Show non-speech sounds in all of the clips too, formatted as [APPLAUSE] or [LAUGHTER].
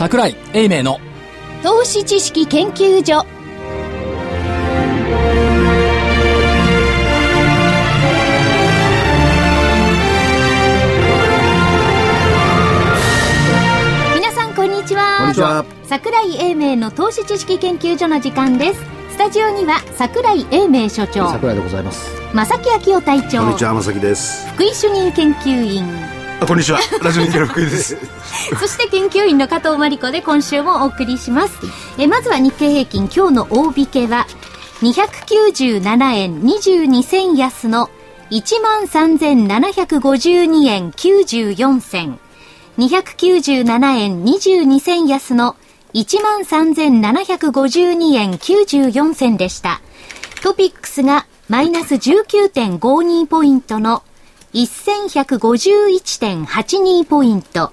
桜井英明の。投資知識研究所。皆さんこんにちは。こんにちは。桜井英明の投資知識研究所の時間です。スタジオには桜井英明所長。桜井でございます。正木昭夫隊長。こんにちは、まさきです。福井主任研究員。あ、こんにちは。ラジオ日経の福井です。[LAUGHS] そして研究員の加藤真理子で今週もお送りします。えまずは日経平均今日の大引けは297円22銭安の13,752円94銭。297円22銭安の13,752円94銭でした。トピックスがマイナス19.52ポイントの1151.82ポイント。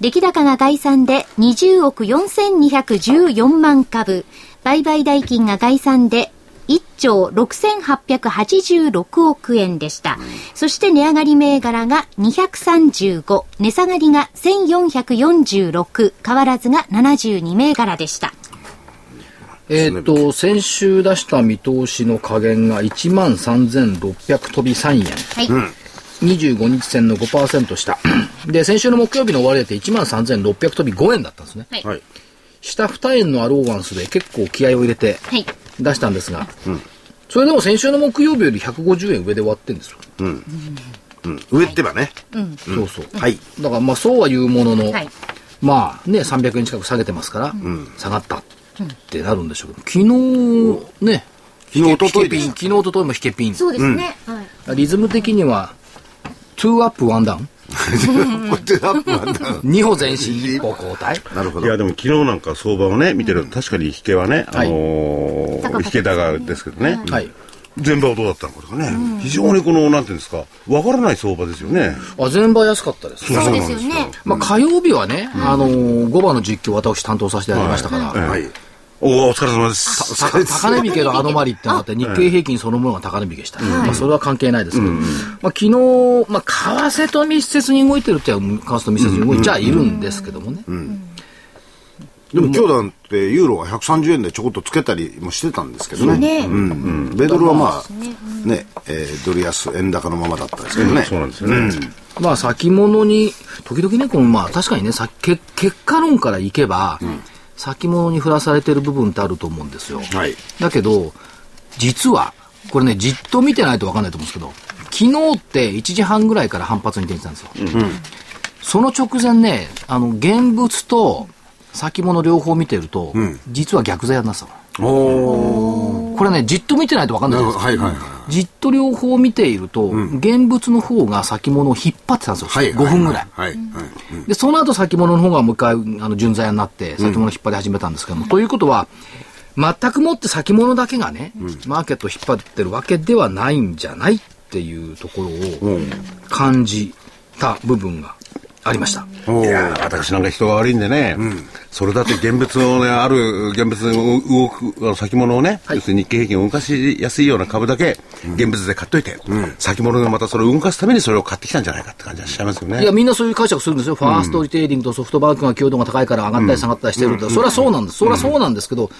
出来高が概算で20億4214万株。売買代金が概算で1兆6886億円でした。そして値上がり銘柄が235、値下がりが1446、変わらずが72銘柄でした。えっ、と先週出した見通しの加減が1万3600飛び3円はい。25日線の5%下 [CLEARS THROAT] で先週の木曜日の終値って1万3600飛び5円だったんですねはい。はい。下2円のアローワンスで結構気合を入れてはい。出したんですが、それでも先週の木曜日より150円上で終わってんですよ、うん。上ってばね。そうそうはい。だからまあそうは言うものの、はい。まあね、300円近く下げてますから、下がったってなるんでしょうけど、昨日ね、昨日、一昨日引けピン、です。昨日、一昨日も引けピン。そうですね。はい。リズム的には、2アップ、1ダウン。こうやってアップなんだ。2歩前進、1歩後退。なるほど。いや、でも昨日なんか相場をね、見てると、確かに引けはね、あのー引け高ですけどね。はい。全場はどうだったのかとかね。非常にこの、なんていうんですか、わからない相場ですよね。あ、全場安かったです。そうですよね。まあ、火曜日はね、あのー、5番の実況私担当させていただきましたから、はい。おお、お疲れ様です。た高値引けのアノマリってのがあって、日経平均そのものが高値引けした。まあ、それは関係ないですけど、まあ、昨日、まあ、為替と密接に動いてるっては、為替と密接に動いちゃいるんですけどもね。でも今日なんてユーロが130円でちょこっとつけたりもしてたんですけどね。ねうんうん。米ドルはまあ、ね、えードル安、円高のままだったですけどね。そうなんですよね。まあ先物に、時々ね、このまあ確かにね、さけ結果論からいけば、先物に振らされてる部分ってあると思うんですよ。はい。だけど、実は、これね、じっと見てないと分かんないと思うんですけど、昨日って1時半ぐらいから反発に転じたんですよ。その直前ね、あの、現物と先物両方見てると、実は逆剤になってたの。おー。これね、じっと見てないと分かんないんですよ。はいはいはい。じっと両方見ていると、現物の方が先物を引っ張ってたんですよ。はい。5分ぐらい。はい。はい。で、その後先物の方がもう一回、あの、純材になって、先物を引っ張り始めたんですけども、ということは、全くもって先物だけがね、マーケットを引っ張ってるわけではないんじゃないっていうところを感じた部分がありました。いやー私なんか人が悪いんでね、それだって現物のね、ある現物の動く先物をね、要するに日経平均を動かしやすいような株だけ、現物で買っといて、先物がまたそれを動かすためにそれを買ってきたんじゃないかって感じはしちゃいますよね。いや、みんなそういう解釈するんですよ。ファーストリテイリングとソフトバンクが強度が高いから上がったり下がったりしてるって。それはそうなんです。それはそうなんですけど、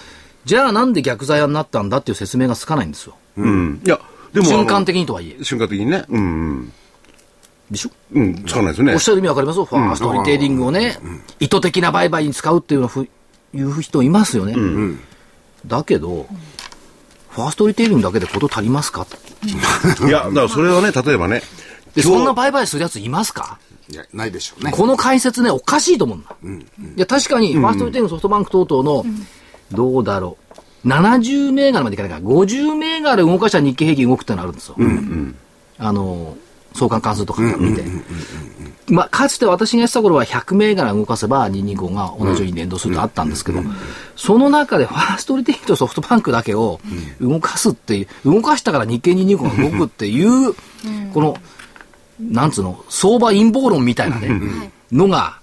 じゃあなんで逆剤になったんだっていう説明がつかないんですよ。うん。いや、でも。瞬間的にとはいえ。瞬間的にね。うんでしょ？うん。うん、つかないですよねおっ。しゃる意味わかりますファーストリテイリングをね、意図的な売買に使うっていうのふいう人いますよね。だけど、ファーストリテイリングだけでこと足りますか？[LAUGHS] いや、だからそれはね、例えばね、で、そんな売買するやついますか？いや、ないでしょうね。この解説ね、おかしいと思うんだ。いや、確かに、ファーストリテイリング、ソフトバンク等々の、どうだろう。70銘柄までいかないから、50銘柄動かした日経平均動くってのあるんですよ。あの、相関関数とか見て。まあ、かつて私がやってた頃は100銘柄動かせば225が同じように連動するとあったんですけど、その中でファーストリテイリングとソフトバンクだけを動かすっていう、動かしたから日経225が動くっていう、この、なんつうの、相場陰謀論みたいなね、のが、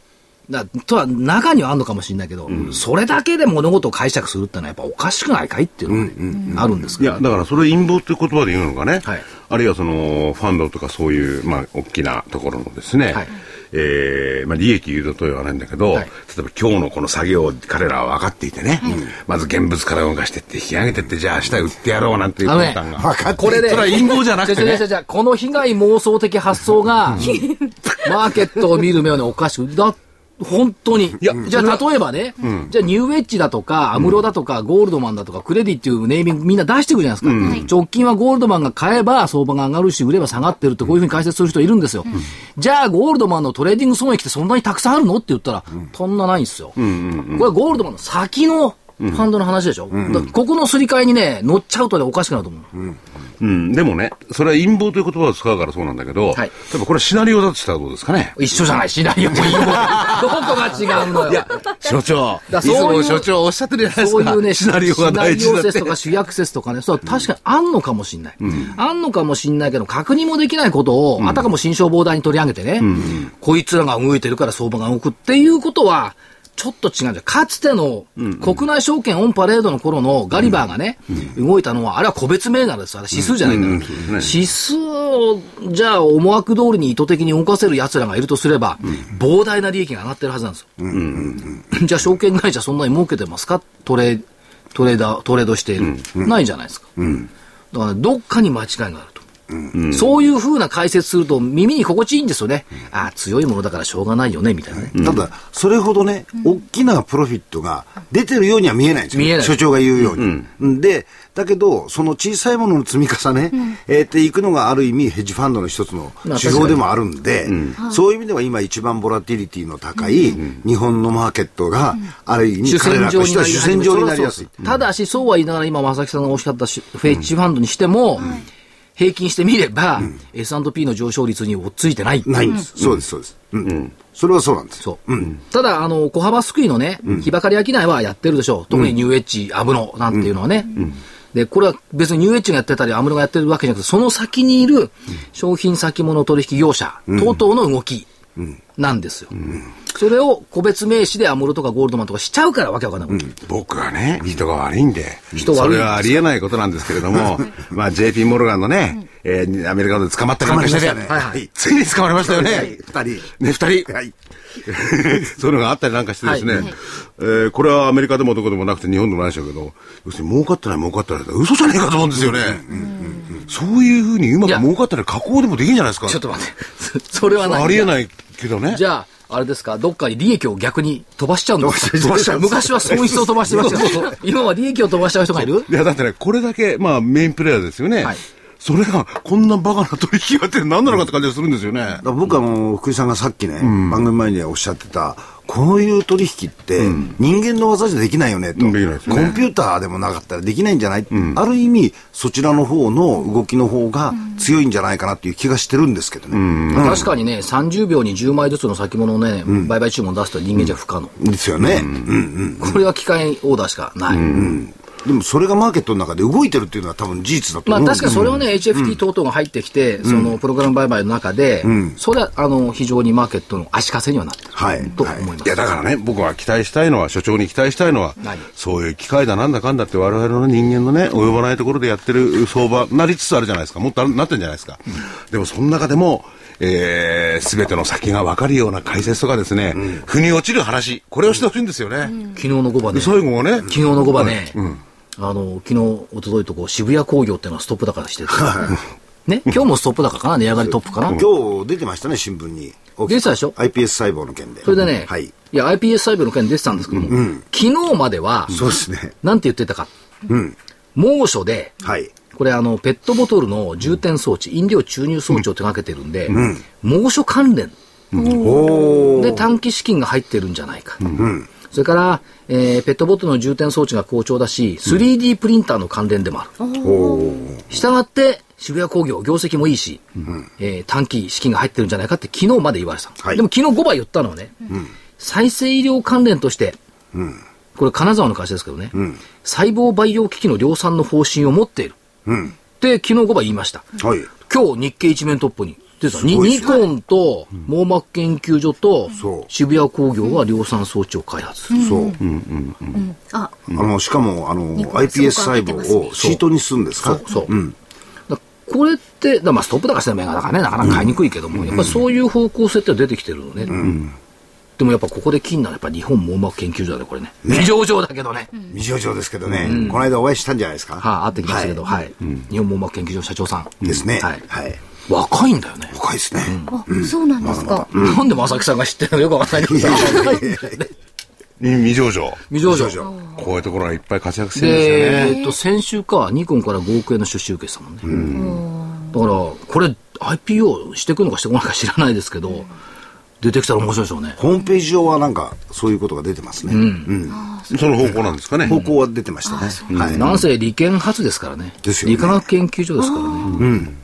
だとは中にはあるのかもしれないけど、それだけで物事を解釈するってのはやっぱおかしくないかいっていうのがね、あるんですけど。いや、だからそれ陰謀っていう言葉で言うのかね、はい。あるいはそのファンドとかそういう、まあ、大きなところのですね、はい。えーまあ、利益誘導とは言わないんだけど、はい。例えば今日のこの作業を彼らは分かっていてね、まず現物から動かしてって引き上げてって、じゃあ明日売ってやろうなんていうあのね魂胆が。分か。ってこれね、それは陰謀じゃなくてね。この被害妄想的発想が、[LAUGHS] マーケットを見る目はね、おかしく。だ本当に。やじゃあ、例えばね、じゃあ、ニューウェッジだとか、アムロだとか、ゴールドマンだとか、クレディっていうネーミングみんな出してくるじゃないですか。直近はゴールドマンが買えば相場が上がるし、売れば下がってるって、こういうふうに解説する人いるんですよ。じゃあ、ゴールドマンのトレーディング損益ってそんなにたくさんあるのって言ったら、そんなないんですよ。これはゴールドマンの先の、ファンドの話でしょ、だからここのすり替えにね、乗っちゃうとね、おかしくなると思う。うん、でもね、それは陰謀という言葉を使うからそうなんだけど、はい。例えばこれシナリオだとしたらどうですかね？一緒じゃない、シナリオもいいもんどこが違うのよ。いや、所長、だそういうも所長おっしゃってるじゃないですか。そういうね、シナリオが大事だって。シナリオ説と。か主役説とかね、そう、確かにあんのかもしんない。あんのかもしんないけど、確認もできないことを、あたかも新商膨大に取り上げてね、こいつらが動いてるから相場が動くっていうことは、ちょっと違うんじゃん。かつての国内証券オンパレードの頃のガリバーがね、動いたのは、あれは個別銘柄です。あれ指数じゃないんだから。指数を、じゃあ思惑通りに意図的に動かせる奴らがいるとすれば、膨大な利益が上がってるはずなんですよ。じゃあ証券会社そんなに儲けてますか？トレトレーダー、トレードしている。ないじゃないですか。だから、ね、どっかに間違いがあると。そういうふうな解説すると耳に心地いいんですよね。ああ、強いものだからしょうがないよね、みたいなね。ただ、それほどね、大きなプロフィットが出てるようには見えないんですよ。見えない。所長が言うように。で、だけど、その小さいものの積み重ね、えーっていくのがある意味ヘッジファンドの一つのまあ手法でもあるんで、そういう意味では今一番ボラティリティの高い日本のマーケットが、ある意味主彼ら戦場になりとしては主戦場になりやすい。ただし、そうは言いながら今、正木さんがおっしゃったしフェッジファンドにしても、平均してみれば、S&P の上昇率に追っついてない。ないんです。そうです、そうです。うん。それはそうなんです。そう。ただ、あの、小幅すくいのね、日ばかり商いはやってるでしょう。特にニューエッジ、アムロなんていうのはね。で、これは別にニューエッジがやってたり、アムロがやってるわけじゃなくて、その先にいる商品先物取引業者等々の動きなんですよ。それを個別名詞でアムロとかゴールドマンとかしちゃうからわけわかんない。僕はね、人が悪いんで、人悪いそれはありえないことなんですけれども、[LAUGHS] まあ JP モルガンのね、えーアメリカで捕まったりなんかしてて、捕まりましたねはいついに捕まりましたよね。はい二人。ね、二人。はい。[LAUGHS] そういうのがあったりなんかしてですね、はいえーこれはアメリカでもどこでもなくて日本でもないでしょうけど、要するに儲かってない儲かってないって嘘じゃねえかと思うんですよね。そういうふうにうまく儲かったり加工でもできんじゃないですか。ちょっと待って。それはない。ありえないけどね。じゃあ、あれですか、どっかに利益を逆に飛ばしちゃうんですか？飛ばしちゃう昔は損失を飛ばしてましたよ。今は利益を飛ばしちゃう人がいるいや、だってね、これだけ、まあ、メインプレイヤーですよね。はいそれが、こんなバカな取引があって何なのかって感じがするんですよね。僕はもう福井さんがさっきね、番組前におっしゃってた、こういう取引って、人間の技じゃできないよねと、うんコンピューターでもなかったらできないんじゃない、ある意味、そちらの方の動きの方が強いんじゃないかなっていう気がしてるんですけどね。確かにね、30秒に10枚ずつの先物をね、売買注文出すと人間じゃ不可能。ですよね。うん。うんこれは機械オーダーしかない。でもそれがマーケットの中で動いてるっていうのは多分事実だとまあ思う。ん確かにそれをね、HFT 等々が入ってきて、そのプログラム売買の中で、それはあの非常にマーケットの足かせにはなってる、はいと思います。い。や、だからね、僕は期待したいのは、所長に期待したいのは何、そういう機械だなんだかんだって我々の人間のね、及ばないところでやってる相場、なりつつあるじゃないですか。もっとあるなってんじゃないですか。でもその中でも、えー、すべての先が分かるような解説とかですね、腑に落ちる話、これをしてほしいんですよね。昨日の5番ね、で最後はね、昨日の5番ね、あの、昨日、一昨日とこう渋谷工業っていうのはストップ高してて、ね、今日もストップ高かな？値上がりトップかな？今日出てましたね、新聞に。出てたでしょ ?iPS 細胞の件で。それでね、はい。いや、iPS 細胞の件出てたんですけども、昨日までは、そうですね。なんて言ってたか？うん。猛暑で、はい。これあの、ペットボトルの充填装置、飲料注入装置を手掛けてるんで、猛暑関連おで短期資金が入ってるんじゃないか。それから、えーペットボトルの充填装置が好調だし、3D プリンターの関連でもある。したがって、渋谷工業、業績もいいし、えー短期資金が入ってるんじゃないかって昨日まで言われてた。はいでも昨日5倍言ったのはね、再生医療関連として、これ金沢の会社ですけどね、細胞培養機器の量産の方針を持っている。うん。って昨日5倍言いました。はい。今日日経一面トップにですねニコンと網膜研究所と渋谷工業が量産装置を開発する。そう。あ、あの、しかも、あの、iPS 細胞をシートにするんですか？そう。だここれって、だまあストップ高してる銘柄だからね、なかなか買いにくいけども、やっぱりそういう方向性って出てきてるのね。でもやっぱここで金ならやっぱ日本網膜研究所だね、これね。未上場だけどね。未上場ですけどね、この間お会いしたんじゃないですか？はあ、会ってきましたけど、はい。日本網膜研究所社長さん。ですね。はい。はい。若いんだよね。若いですね。あ、そうなんですか。なんで正木さんが知ってるのかよくわかんないけど。[LAUGHS] 未上場。未上場。こういうところがいっぱい活躍してるんですよね。で、えっと、先週か、ニコンから5億円の出資受けてたもんね。だから、これ、IPO してくるのかしてこないか知らないですけど、出てきたら面白いでしょうね。ホームページ上はなんか、そういうことが出てますね。うん。その方向なんですかね。方向は出てましたね。はい。なんせ理研初ですからね。ですよね理化学研究所ですからね。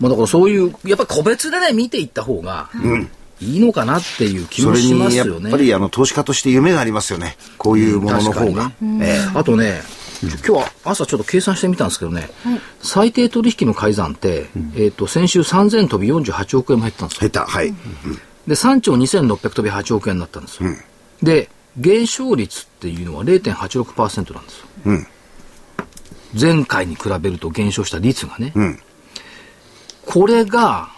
まあだからそういう、やっぱり個別でね、見ていった方が、いいのかなっていう気もそれしまに、やっすよね。ぱり、あの、投資家として夢がありますよね。こういうものの方が確か。にねあとね、今日は朝ちょっと計算してみたんですけどね、最低取引の改ざんって、えっ、と、先週3000飛び48億円も減ったんですよ。下手。はい。で、3兆2600飛び8億円になったんですよ。で、減少率っていうのは0.86%なんですよ。うん前回に比べると減少した率がね。んこれが、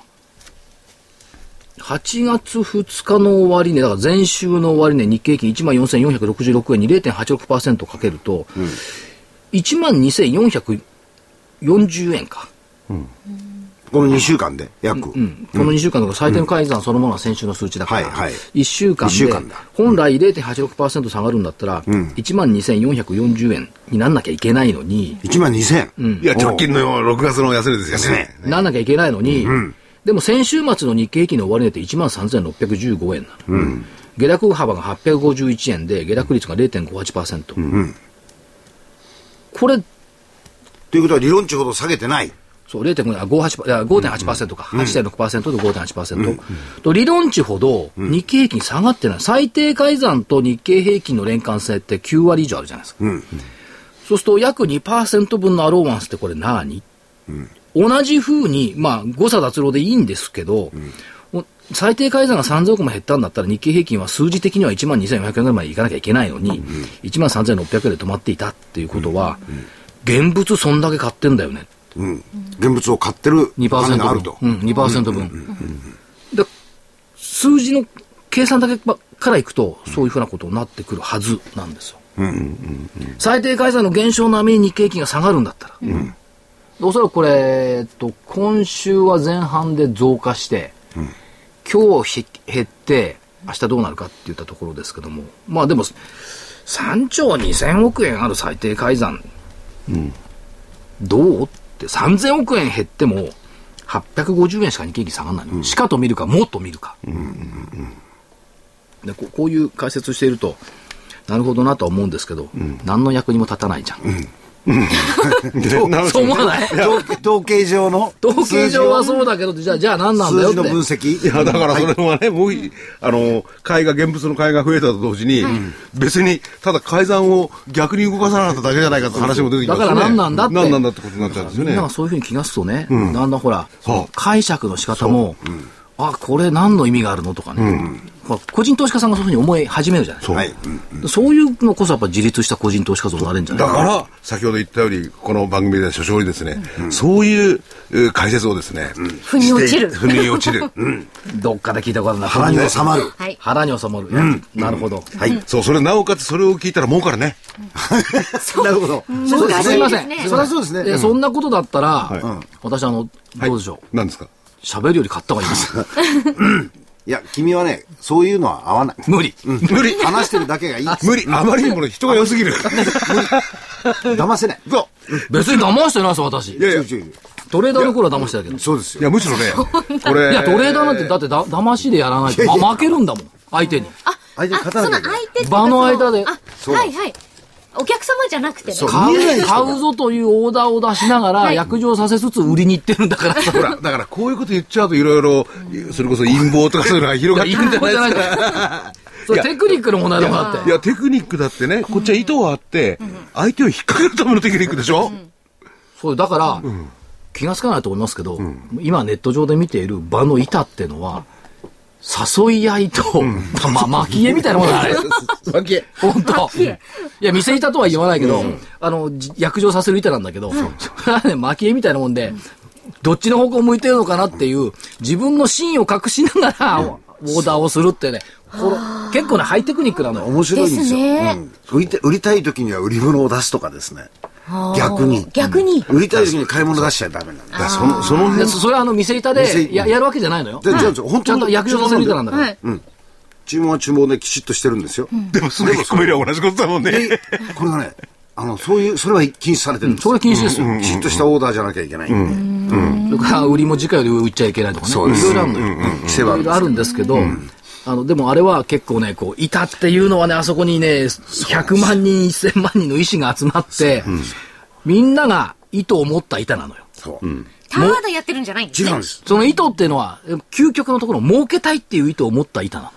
8月2日の終値、だから前週の終値、日経平均14,466円に0.86%かけると、12,440円か。この2週間で、約。うん、この2週間の最低の改ざんそのものは先週の数値だから、はいはい。1週間で一週間だ。本来0.86%下がるんだったら、1万2440円になんなきゃいけないのに、1万2000。いや、直近の6月の安値ですよね。なんなきゃいけないのに、でも先週末の日経平均の終値って1万3615円なの、下落幅が851円で下落率が0.58%、これということは理論値ほど下げてない。そう、0.58%いや5.8%か、8.6%と5.8%、と理論値ほど日経平均下がってない。最低改ざんと日経平均の連関性って9割以上あるじゃないですか。そうすると約2%分のアローワンスってこれ何、同じ風に、まあ誤差脱漏でいいんですけど、お最低改ざんが3000億も減ったんだったら日経平均は数字的には1万2400円ぐらいまでいかなきゃいけないのに、1万3600円で止まっていたっていうことは、現物そんだけ買ってんだよね。うん。現物を買ってるお金がある2%と。分。うん、2%分。で、数字の計算だけばからいくと、そういうふうなことになってくるはずなんですよ。最低改ざんの減少並みに日経平均が下がるんだったら。でおそらくこれ、えっと、今週は前半で増加して、今日ひ減って、明日どうなるかって言ったところですけども、まあでも、3兆2000億円ある最低改ざん、どう？って、3000億円減っても、850円しか日経平均下がらないの。しかと見るか、もっと見るか。でここういう解説していると、なるほどなとは思うんですけど、何の役にも立たないじゃん。なるほど [LAUGHS] そう思わない？統統計上の？統計上はそうだけど、じゃあ、じゃあ何なんだよって。数字の分析？いや、だからそれはね、もうい、あの、買いが、現物の買いが増えたと同時に、別に、ただ改ざんを逆に動かさなかっただけじゃないかって話も出てきますよね。だから何なんだって。何なんだってことになっちゃうんですよね。みんな。がそういうふうに気がつくとね、だん。だんほら、解釈の仕方も、あ、これ何の意味があるのとかね、ほら個人投資家さんがそういうふうに思い始めるじゃないですか。はい。そういうのこそやっぱ自立した個人投資家像になれるんじゃない。だから、先ほど言ったように、この番組で所長にですね、そういうえー解説をですね、腑に落ちる腑に落ちる。[LAUGHS] どっかで聞いたことあるな。腹に収まる。はい。腹に収まる。なるほど。はい。そう、それなおかつそれを聞いたら儲かるね。なるほど。そうです。すいません。そりゃそうですねでそんなことだったら、は私、あの、どうでしょう。何ですか？喋るより買った方がいいです。[LAUGHS] いや、君はね、そういうのは合わない。無理。無理話してるだけがいい。[LAUGHS] 無理あまりにもね人が良すぎる。[LAUGHS] 騙せない。そ別に騙してないです、私う。い。やいや、トレーダーの頃は騙してたけど。そうですよ。や、むしろね、これ。いや、トレーダーなんて、だってだ、騙しでやらないと、ま、負けるんだもん、相手に。相手にあ、その勝たないけない。相手って場の間であ、そうはいはい。お客様じゃなくてね。買う、買うぞというオーダーを出しながら、はい約定させつつ売りに行ってるんだからさ。ほら、だからこういうこと言っちゃうといろいろ、それこそ陰謀とかそういうのが広がってくるんじゃないですか。テクニックの問題だもんだって。いや、テクニックだってね、こっちは意図はあって、相手を引っ掛けるためのテクニックでしょ？そう、だから、気がつかないと思いますけど、今ネット上で見ている場の板っていうのは、誘い合いと、ま、巻き絵みたいなもんだね。[LAUGHS] わけ。本当。いや、店板とは言わないけど、あの、じ約定させる板なんだけど、それはね、[LAUGHS] 巻き絵みたいなもんで、どっちの方向向いてるのかなっていう、自分の真意を隠しながら、オーダーをするってね、これ結構ね、ハイテクニックなのよ。面白いんですよ。ですねうん売りた売りたい時には売り物を出すとかですね。逆に。逆に。売りたい時に買い物出しちゃダメなんだ。その、そので辺、それはあの、店板でややるわけじゃないのよ。でじゃあ本当に。ちゃんと約定させる板なんだから。はい。注文は注文できちっとしてるんですよ。でもすぐ引っ込めりゃ同じことだもんね。で、これがね、あの、そういう、それは禁止されてるんです。それは禁止ですよ。きちっとしたオーダーじゃなきゃいけない。ん。で。それから売りも自家より売っちゃいけないとかね。そうです。いろいろあるのよ。規制はあるんですけど、あの、でもあれは結構ね、こう、板っていうのはね、あそこにね、100万人、1000万人の意思が集まって、みんなが糸を持った板なのよ。そう。ただやってるんじゃないんですね。違うんです。その糸っていうのは、究極のところ、儲けたいっていう糸を持った板なの。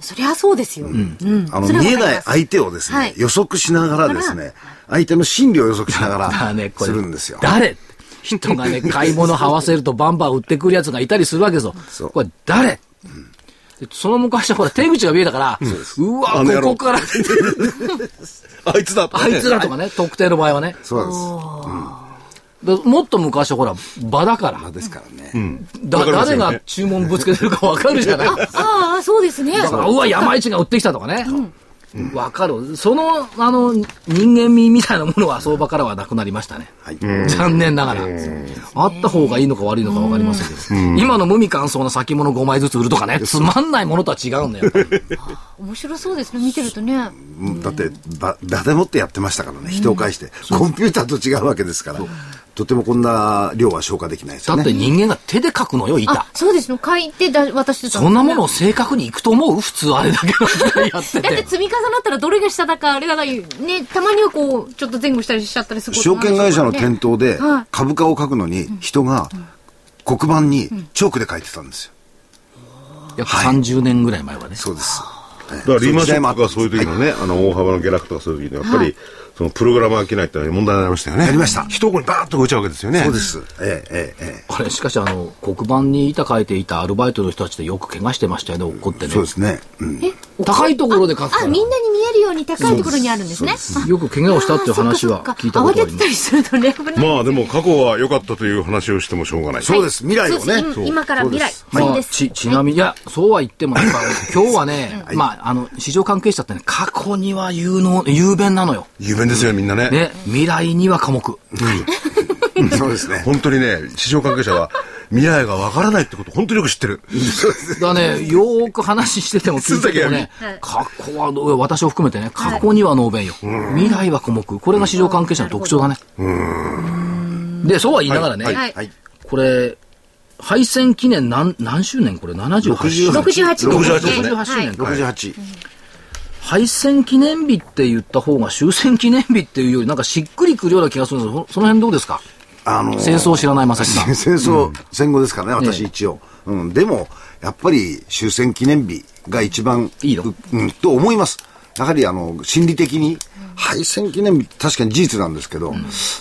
そりゃそうですよ。うん。あの、それは見えない相手をですはいね、予測しながらですね、相手の心理を予測しながららね、こすれるんですよ。誰？人がね、買い物はわせるとバンバン売ってくるやつがいたりするわけですよそう。これ誰、でその昔はほら手口が見えたから、うわ、ここから、[LAUGHS] あいつだとかねあいつらとかね、特定の場合はね。そうなんでもっと昔はほら、場だから。です。ですからね。だ誰が注文ぶつけてるかわかるじゃない？ああ、そうですね。だから、うわ、山市が売ってきたとかね。わかる。その、あの、人間味みたいなものは相場からはなくなりましたね。はい。残念ながら。あった方がいいのか悪いのかわかりませんけど。今の無味乾燥な先物5枚ずつ売るとかね、つまんないものとは違うんだよ。[LAUGHS] 面白そうですね、見てるとね。うんだって、ば、だでもってやってましたからね、人を介して。コンピューターと違うわけですから、とてもこんな量は消化できないですよね。だって人間が手で書くのよ、板あ。、そうですね。書いてだ渡してたそんなものを。を正確にいくと思う？普通あれだけのやってだってて。[LAUGHS] 積み重なったらどれが下だか、あれだか、ね、たまにはこう、ちょっと前後したりしちゃったりすること証券会社の店頭ではい株価を書くのに人が黒板にチョークで書いてたんですよ。約30年ぐらい前はね。そうです。だからリーマンショックとかそういう時のね、あの大幅な下落とかそういう時にやっぱり、そのプログラムが飽きないってのは問題になりましたよね。やりました一声にバーッと動いちゃうわけですよね。そうです。ええ、ええ、えあれ、しかしあの、黒板に板書いていたアルバイトの人たちでよく怪我してましたよね、怒ってえ。ねそう。ですね。うん。高いところで書くかあ、ら。みんなに見えるように高いところにあるんですね。よく怪我をしたっていう話は聞いたことあります。そっかそっか慌ててたりするとね、危ない。まあでも過去は良かったという話をしてもしょうがない。そうです。未来をね。今から未来。まあ、そうです。ち、ちなみに、いや、そうは言っても、[LAUGHS] 今日はね、まあ、あの、市場関係者ってね、過去には有能、雄弁なのよ。雄弁ですよ、みんなね。ね、未来には科目。[LAUGHS] そうですね。[LAUGHS] 本当にね、市場関係者は未来がわからないってこと本当によく知ってる。だね、よーく話してても聞いててもねはい、過去は、私を含めてね、過去には能弁よ。未来は科目。これが市場関係者の特徴だね。で、そうは言いながらね、はい。はいはい。これ、敗戦記念何、何周年これ ?78 周年。68 68ですね68周年か。68。敗戦記念日って言った方が終戦記念日っていうよりなんかしっくりくるような気がするんですけど、そその辺どうですか？あのー戦争を知らない正木さん。[LAUGHS] 戦争、戦後ですからね、私ええ一応。うん。でも、やっぱり終戦記念日が一番いいの？ううん、と思います。やはりあの、心理的に、敗戦記念日、確かに事実なんですけど、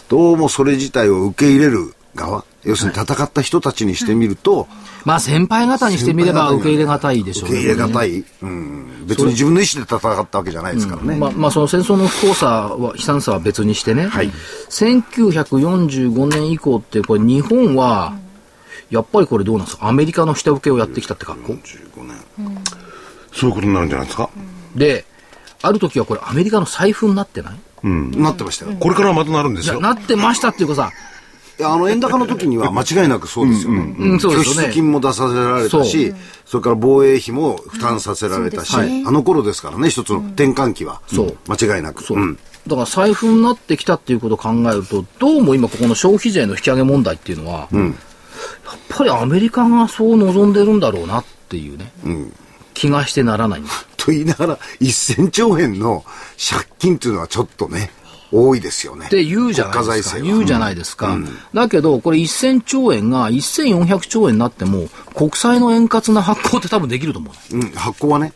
どうもそれ自体を受け入れる側、要するに戦った人たちにしてみると、まあ先輩方にしてみれば受け入れがたいでしょう受け入れがたい、うん、別に自分の意思で戦ったわけじゃないですからね。まあ、まあその戦争の不幸さは、悲惨さは別にしてね、はい。1945年以降って、これ日本は、やっぱりこれどうなんですか？アメリカの下請けをやってきたって格好？15年。そういうことになるんじゃないですか？で、ある時はこれアメリカの財布になってない？なってましたよ。これからまたなるんですよ。なってましたっていうかさ、いやあの円高の時には [LAUGHS] 間違いなくそうですよね。うんそうですよね。拠出金も出させられたし、それから防衛費も負担させられたし、ね。あの頃ですからね、一つの転換期は。そう。間違いなく。そう。ん。だから財布になってきたっていうことを考えると、どうも今ここの消費税の引き上げ問題っていうのは、やっぱりアメリカがそう望んでるんだろうなっていうね、気がしてならないんです。と言いながら、1000兆円の借金っていうのはちょっとね、多いですよね。って言うじゃないですか。言うじゃないですか。だけど、これ1000兆円が1400兆円になっても、国債の円滑な発行って多分できると思う。うん、発行はね。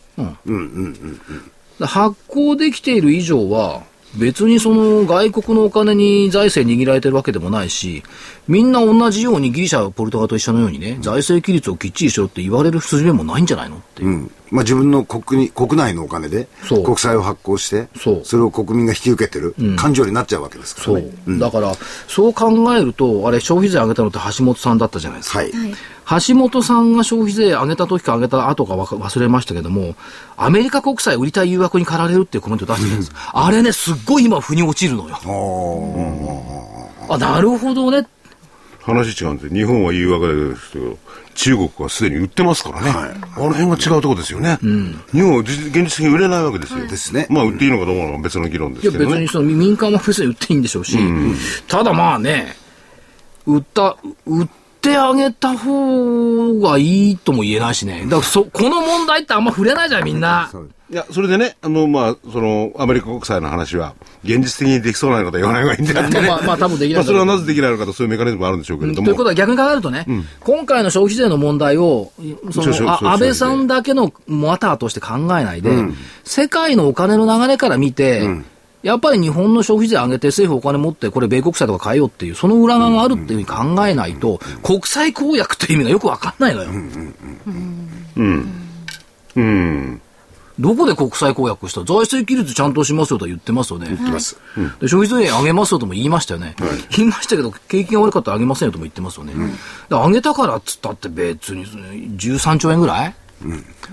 発行できている以上は、別にその外国のお金に財政握られてるわけでもないし、みんな同じようにギリシャ、ポルトガルと一緒のようにね、財政規律をきっちりしろって言われる筋目もないんじゃないのっていう。うんまあ、自分の国に国内のお金で国債を発行してそうれを国民が引き受けてる感情になっちゃうわけですからそね。う。だから、そう考えると、あれ、消費税上げたのって橋本さんだったじゃないですか。はい。橋本さんが消費税上げた時か上げた後か忘れましたけども、アメリカ国債売りたい誘惑に駆られるっていうコメントを出してるんです。あれね、すっごい今、腑に落ちるのよ。あ、なるほどね。話違うんですよ。日本は言うわけですけど、中国はすでに売ってますからね。あの辺が違うところですよね。日本は実現実的に売れないわけですよ。ですねまあ売っていいのかどうかは別の議論でいやすけどね。別にその民間は別に売っていいんでしょうし、ただまあね、売った、売ってあげた方がいいとも言えないしね。だからそ、この問題ってあんま触れないじゃん、みんな。いや、それでね、あの、まあ、その、アメリカ国債の話は、現実的にできそうなことは言わない方がいいんじゃない？かまあまあ多分できないまあ、それはなぜできないのかと、そういうメカニズムがあるんでしょうけれども。ということは逆に考えるとね、今回の消費税の問題を、そのあ安倍さんだけのモアターとして考えないで、世界のお金の流れから見て、やっぱり日本の消費税上げて政府お金持って、これ米国債とか買えよっていう、その裏側があるっていうふうに考えないと、国際公約っていう意味がよくわかんないのよ。うん。どこで国際公約した？財政規律ちゃんとしますよとは言ってますよね。言ってます。で消費税上げますよとも言いましたよね。言いましたけど、景気が悪かったら上げませんよとも言ってますよね。で上げたからっつったって別に、13兆円ぐらい、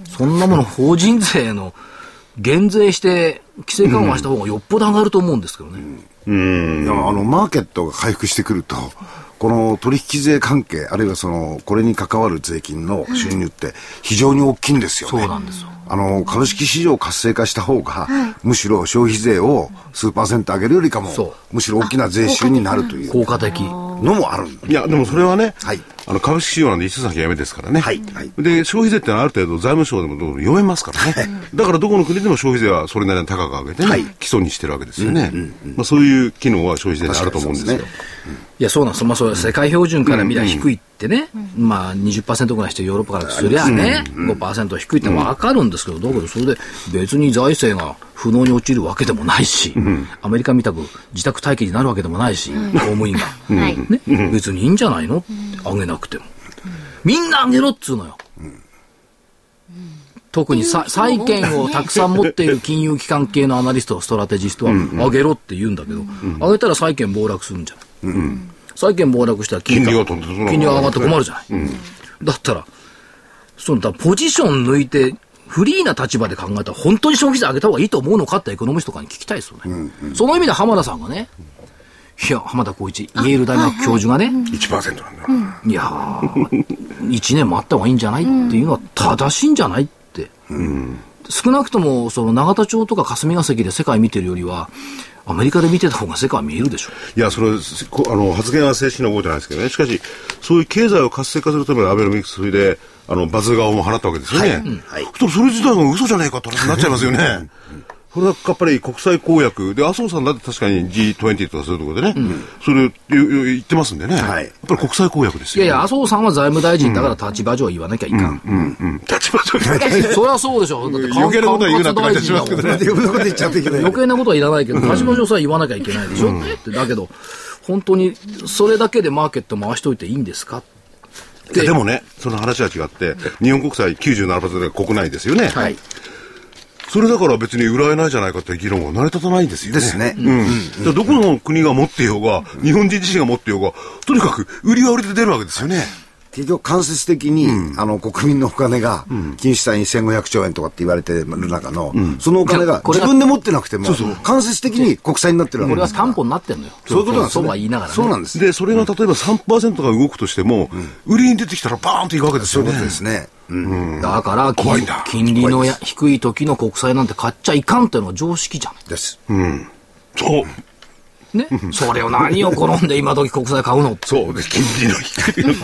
そんなもの法人税の減税して規制緩和した方がよっぽど上がると思うんですけどね。いやあのマーケットが回復してくると、この取引税関係、あるいはそのこれに関わる税金の収入って非常に大きいんですよね。そうなんですよ。あの株式市場を活性化した方が、むしろ消費税を数パーセント上げるよりかもむしろ大きな税収になるという効果的。のもあるいや、でもそれはね、はいあの株式市場なんで一寸先やめですからね。はいはいで、消費税ってのはある程度財務省でも読めますからね。だからどこの国でも消費税はそれなりに高く上げてね、はい基礎にしてるわけですよね。まあそういう機能は消費税にあると思うんですよ。確かいや、そうなんです。まあ、それ世界標準から見りゃ低いってね、まあ、20%ぐらいしてヨーロッパからすりゃね、5%低いってわかるんですけど、だけどそれで別に財政が不能に陥るわけでもないし、アメリカみたく自宅待機になるわけでもないし、公務員が。はい。ね、別にいいんじゃないの？ってあげなくても。みんなあげろっつうのよ。特にさ債券をたくさん持っている金融機関系のアナリスト、ストラテジストは、上げろって言うんだけど、上げたら債券暴落するんじゃない？債券暴落したら金利が金利が上がって困るじゃない。だったら、そのだポジション抜いて、フリーな立場で考えたら、本当に消費税上げた方がいいと思うのかってエコノミストとかに聞きたいですよね。その意味で浜田さんがね、いや、浜田光一、イェール大学教授がね、1%なんだ。いやー、1年もあった方がいいんじゃないっていうのは正しいんじゃないって。少なくとも、その永田町とか霞が関で世界見てるよりは、アメリカで見てた方が世界見えるでしょ。いや、それ、こあの、発言は正式な覚えてないですけどね。しかし、そういう経済を活性化するためのアベノミクスで、あの、バズ顔も放ったわけですよね。はいそしたらそれ自体が嘘じゃないかって話になっちゃいますよね。それはやっぱり国際公約で、麻生さんだって確かに G20 とかそういうところでね、それ言言ってますんでね、はいやっぱり国際公約ですよ、ね。いやいや、麻生さんは財務大臣だから立場上言わなきゃいかん。うん、立場上 [LAUGHS] そりゃそうでしょ。だって余計なことは言うなって感じしますけどね。余計なこと言っちゃっていけない。余計なことはいらないけど、立場上さえ言わなきゃいけないでしょって。だけど、本当にそれだけでマーケット回しといていいんですか？でもね、その話は違って、日本国債97%が国内ですよね。はい。それだから別に売られないじゃないかって議論は成り立たないんですよね。ですねうん。じゃあどこの国が持っていようが、日本人自身が持っていようが、とにかく売りは売りで出るわけですよね。結局間接的に、あの国民のお金が、金主債に1500兆円とかって言われてる中の、そのお金がこれが自分で持ってなくても、間接的に国債になってるわこれはけですから担保になってんのよ。そういうことなんですそうねは言いながらね。そうなんです。で、それが例えば3%が動くとしても、売りに出てきたらバーンといくわけですよね。そういうことですね。うん。だから怖いんだ金利のや低い時の国債なんて買っちゃいかんっていうのは常識じゃです。そう。ん。ね。それを何を転んで今時国債買うのって。そうで、金利の低いの。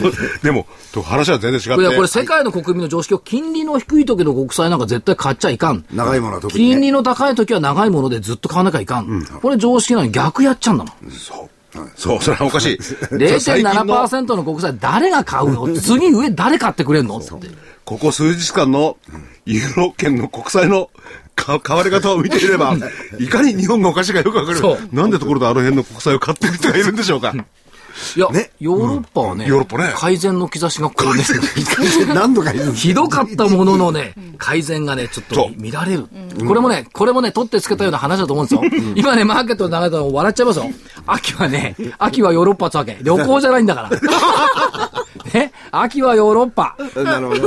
でも、と話は全然違って。いや、これ世界の国民の常識を金利の低い時の国債なんか絶対買っちゃいかん。長いものは特に、ね。金利の高い時は長いものでずっと買わなきゃいかん。これ常識なのに逆やっちゃうんだもん。そう。そう、それはおかしい。最近の0.7%の国債誰が買うの次上誰買ってくれんのって。ここ数日間のユーロ圏の国債のか買われ方を見ていれば、[LAUGHS] いかに日本がおかしいかよくわかる。なんでところであの辺の国債を買ってる人がいるんでしょうか。いや、ねヨーロッパはね、ヨーロッパね改善の兆しがこうね、[LAUGHS] 何度かひどかったもののね、改善がね、ちょっと見られる。これもね、これもね、取ってつけたような話だと思うんですよ。今ね、マーケットの流れたの笑っちゃいますよ。秋はね、秋はヨーロッパってわけ。旅行じゃないんだから。ね、秋はヨーロッパ。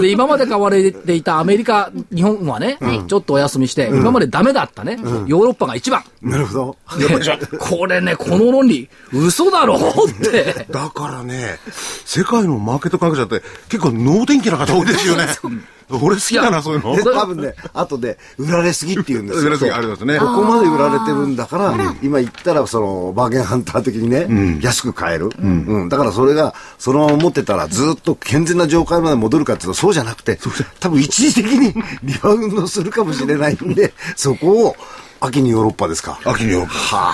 で、今まで買われていたアメリカ、日本はね、ちょっとお休みして、今までダメだったね、ヨーロッパが一番。なるほど。ねこれね、この論理、嘘だろって。だからね、世界のマーケット関係者って結構能天気な方多いですよね。[LAUGHS] 俺好きだな、そういうの。で、多分ね、後で、売られすぎって言うんですよ。売られすぎありますねここまで売られてるんだから、今言ったら、その、バーゲンハンター的にね、安く買える。うん。だからそれが、そのまま持ってたら、ずっと健全な状態まで戻るかっていうと、そうじゃなくて、多分一時的に [LAUGHS] リバウンドするかもしれないんで、そこを、秋にヨーロッパですか。秋にヨーロッパ。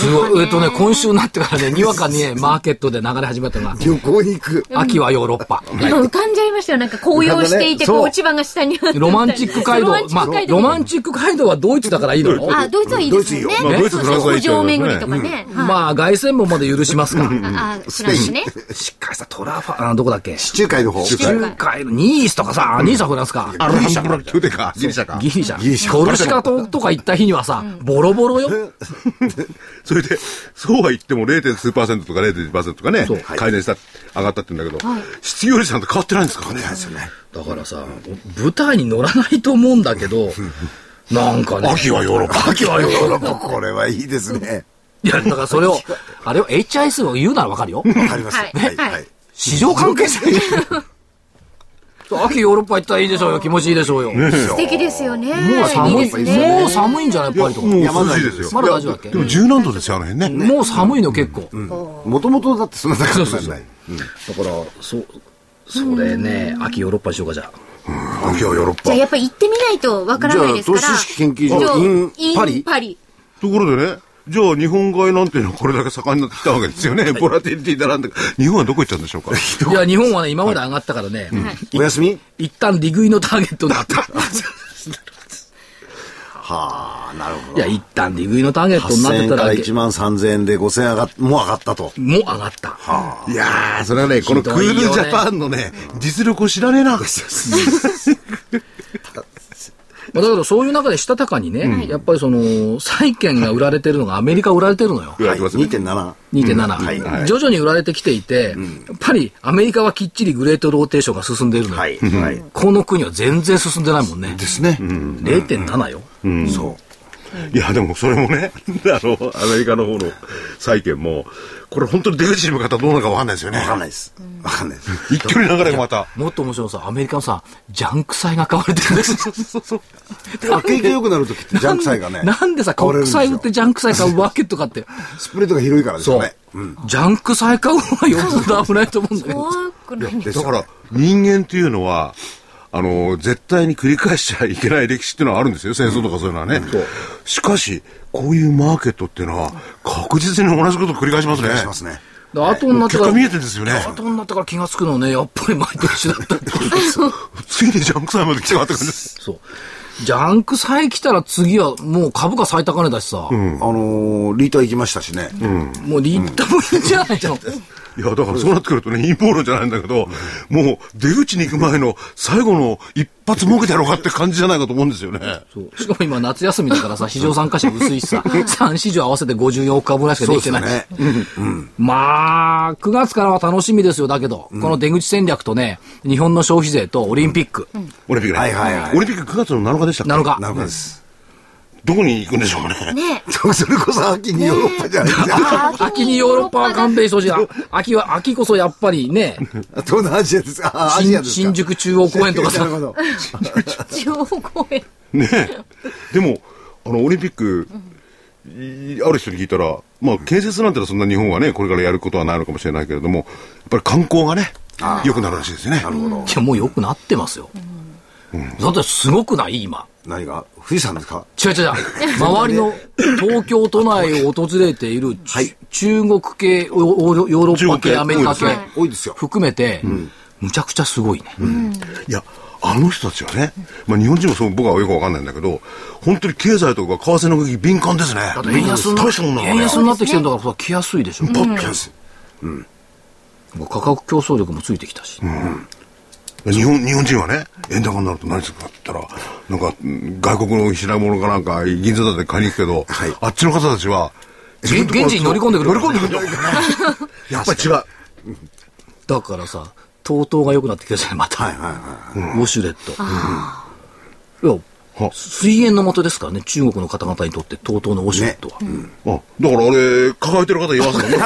すごい。えっとね、今週になってからね、[LAUGHS] にわかにね、マーケットで流れ始めたのが、旅行に行く。秋はヨーロッパ。今浮かんじゃいましたよ。なんか紅葉していて、こう、落ち葉が下にあってロマンチック街道ロマン。[LAUGHS] チまあック街、道ロマンチック街道はドイツだからいいの？よ。あ、ドイツはいいですよね。ドイツいいよまあドイツフランスはいい古城巡りとかね。はいまあ、凱旋門まで許しますか。あ、知らないね。しっかりさ、トラファ、あ、どこだっけ？地中海の方。地中中海のニースとかさ、ニースはフランスか。アルハンブラ宮廷か、ギリシャか。ギリシャ。ギリシャコルシカ島とか行った日にはさ、ボロボロよ。[LAUGHS] それで、そうは言っても 0. 数パーセントとか0.2%とかね改善した、上がったって言うんだけど、失業率なんて変わってないんですからね。ですよね。だからさ、舞台に乗らないと思うんだけど、[LAUGHS] なんかね。秋はヨーロッパ。秋はヨーロッパ。[LAUGHS] これはいいですね。いや、だからそれを、あれを HIS を言うならわかるよ。わかります。はいはい。はいはい。市場関係者秋ヨーロッパ行ったらいいでしょうよ。気持ちいいでしょうよ。素敵ですよね。もう寒い。もう寒いんじゃないパリとか。もう山涼しいですよ。まだ大丈夫だっけ？でも十何度ですよ、あの辺ね。もう寒いの結構。もともとだってそんな高くない。だから、そう、それね、秋ヨーロッパにしようか、じゃあ。秋はヨーロッパじゃあ。やっぱ行ってみないとわからないですから。じゃあ投資知識研究所インパリ？パリ。ところでね、じゃあ日本買いなんていうのはこれだけ盛んになってきたわけですよね。ボラティリティだなんて。日本はどこ行っちゃうんでしょうか？いや、日本はね、今まで上がったからね、お休み？一旦利食いのターゲットになった。[LAUGHS] はあ、なるほど。いや、一旦利食いのターゲットになっ8000てた円かららけ1万3000円で5000円上がっ、もう上がったと。もう上がった。いやー、それはね、このクールジャパンのね、実力を知らねえな。[LAUGHS] まあだけど、そういう中でしたたかにね、やっぱりその、債券が売られてるのがアメリカ売られてるのよ。売られてますね。2.7。2.7、徐々に売られてきていて、やっぱりアメリカはきっちりグレートローテーションが進んでいるのよ。はい。はい。この国は全然進んでないもんね。ですね。0.7よ。そう。いや、でもそれもね、[LAUGHS] あの、アメリカの方の債券も、これ本当に出口に向かったらどうなるかわかんないですよね。わかんないです。わかんないです。一挙に流れがまた。もっと面白いのさ、アメリカのさ、ジャンク債が買われてるんです。あ、景気良くなるときってジャンク債がね。なんでさ、国債売ってジャンク債買うわけとかって。スプレッドが広いからですそうよね。。ジャンク債買うのはよっぽど危ないと思うんだけど。怖くないんですだから、人間っていうのは、あの、絶対に繰り返しちゃいけない歴史っていうのはあるんですよ。戦争とかそういうのはね。しかし、こういうマーケットっていうのは、確実に同じことを繰り返しますね。しますね。になってから、結果見えてですよね。後になってから気がつくのね、やっぱり毎年だったっていう。[LAUGHS] ついにジャンク債まで来たかって感じです。そう。ジャンク債来たら次はもう株価最高値だしさ、あのー、リーター行きましたしね。もうリッターもいいんじゃないの、いや、だからそうなってくるとね、陰謀論じゃないんだけど、もう出口に行く前の最後の一発儲けてやろうかって感じじゃないかと思うんですよね。そうしかも今夏休みだからさ、市場参加者薄いしさ、3市場合わせて54億株ぐらいしかできてない。ね。まあ、9月からは楽しみですよ。だけど、この出口戦略とね、日本の消費税とオリンピック。オリンピックね。はいはいはいオリンピック9月の7日でしたっけ？7日。なるほどです。どこに行くんでしょうかね。ね。[LAUGHS] それこそ秋にヨーロッパじゃないですか。秋にヨーロッパは勘弁してほしいな。秋は、秋こそやっぱりね、[LAUGHS] 東南アジアですか。あアジア新ですか。新宿中央公園とかさ [LAUGHS] なる、ほど。地方公園。ねでも、あの、オリンピック、いある人に聞いたら、まあ、建設なんてのはそんな日本はね、これからやることはないのかもしれないけれども、やっぱり観光がね、良くなるらしいですよね。なるほど。いや、もう良くなってますよ。だってすごくない？今。何が？富士山ですか？違う違う。[LAUGHS] 周りの東京都内を訪れている、ちはい。中国系、ヨーロッパ系、アメリカ系多いですよ。含めて、むちゃくちゃすごいね。いや、あの人たちはね、まあ日本人もそう僕はよくわかんないんだけど、本当に経済とか為替の動き敏感ですね。だって円安になってきてるんだからさ来やすいでしょ、ポッキャンス。もう価格競争力もついてきたし、日本、日本人はね、円高になると何するかって言ったら、なんか、うん外国の品物かなんか、銀座だって買いに行くけど、はい。あっちの方たちは、現現地に乗り込んでくる。乗り込んでくる。[LAUGHS] んだやっぱり違う。だからさ TOTO が良くなってきたじゃないまた、はいはいはい。ウォシュレット、いや水源の元ですからね中国の方々にとって TOTO のウォシュレットは、あ、だからあれ、抱えてる方いますよね。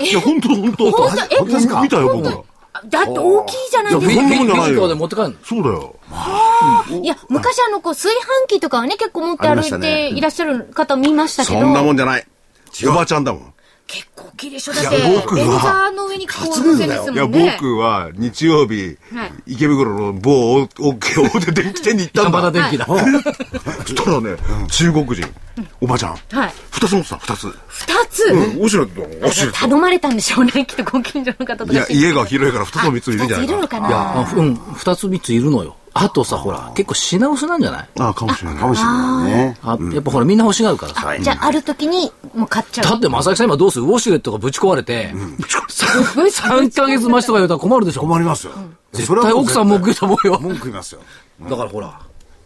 [LAUGHS] いや、本当本当。本当？え本当ですか？見たよ、僕ら。だって大きいじゃないですか。そんなもんじゃないよとかで持って帰るの？そうだよ。いや、昔あの、こう、炊飯器とかはね、結構持って歩いていらっしゃる方見ましたけど。そんなもんじゃない。おばちゃんだもん。結構大きいでしょだって、いやレン僕はザーの上にこう乗せですいや、もんね。僕は日曜日はい、池袋の某大きい大手電気店に行ったん山田だ。電機だ、そしたらね、中国人、おばちゃん。はい。二つ持ってた、二つ。二つ、ウォシュレットだもんウォシュレット。頼まれたんでしょうね、きっとご近所の方とか。いや、家が広いから二つも三つもいるんじゃないかいるのかいやうん二つ三ついるのよあとさほら結構品薄なんじゃない？な。ああ、かもしれない。かもしれないね。あ、やっぱほらみんな欲しがるからさ、じゃあ、ある時に、もう買っちゃう。だって正木さん今どうする？ウォシュレットがぶち壊れて、3ヶ月待ちとか言うたら困るでしょ困りますよ。絶対奥さん文句言うと思うよ文句言いますよ。だからほら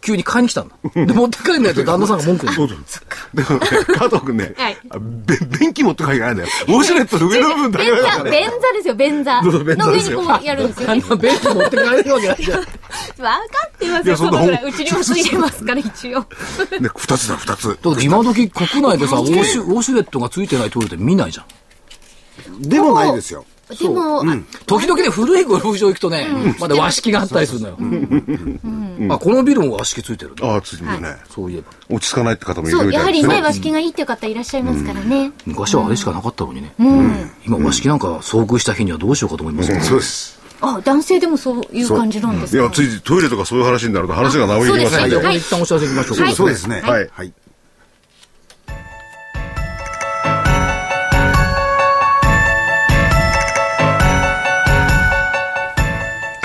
急に買いに来たんだで持って帰んないと旦那さんが文句言うでもね、加藤君ねはい、あべ便器持って帰りないんだよ。ウォシュレットの上の部分だけ便座、だからね。[LAUGHS] 便座ですよ、便座。そうそう便座の上にこうやるんですよね。あんなベッド持って帰れるわけないじゃん分かってますよ、そんなそのぐらい。うちにもついてますから、一応。ね、二つだ、二つ。だって今時国内でさウォシュウォシュレットがついてないトイレって見ないじゃんでもないですよ。でも、あ時々ね古いゴルフ場行くとね、まだ和式があったりするのよ、あこのビルも和式ついてるね。ああ、ついてるね。そういえば。落ち着かないって方もいるそう、みたいですやはりね、和式がいいっていう方いらっしゃいますからね。昔はあれしかなかったのにね、今和式なんか遭遇した日にはどうしようかと思います。よ、そうです。あ、男性でもそういう感じなんですか？いや、ついトイレとかそういう話になると話が長引きますはい。じゃあこので。れ一旦お知らせいきましょう。か、はい。そうですね。はい。はい。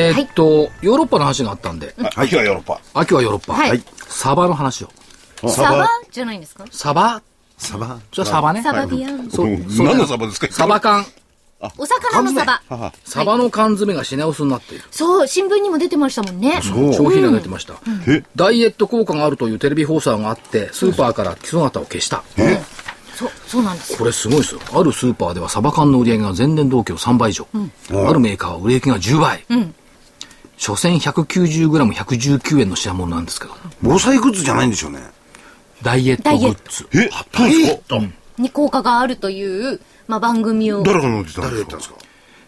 えーっと、ヨーロッパの話があったんで、秋はヨーロッパ。秋はヨーロッパ、はい。サバの話を。サバ？じゃないんですか？サバ？サバ？じゃあサバね。サバビアン。そう。何のサバですか？サバ缶。お魚のサバ。サバの缶詰が品薄になっている。そう新聞にも出てましたもんね。商品が出てました、え？ダイエット効果があるというテレビ放送があって、スーパーから姿を消した。そうそうなんです。よこれすごいですよ。あるスーパーではサバ缶の売り上げが前年同期の3倍以上。あるメーカーは売り上げが10倍。所詮 190g119 円の品物なんですけど、防災グッズじゃないんでしょうね。ダイエットグッズ。えそうですか？に効果があるという、まあ、番組を。誰が乗ってたんですか誰が言ったんですか？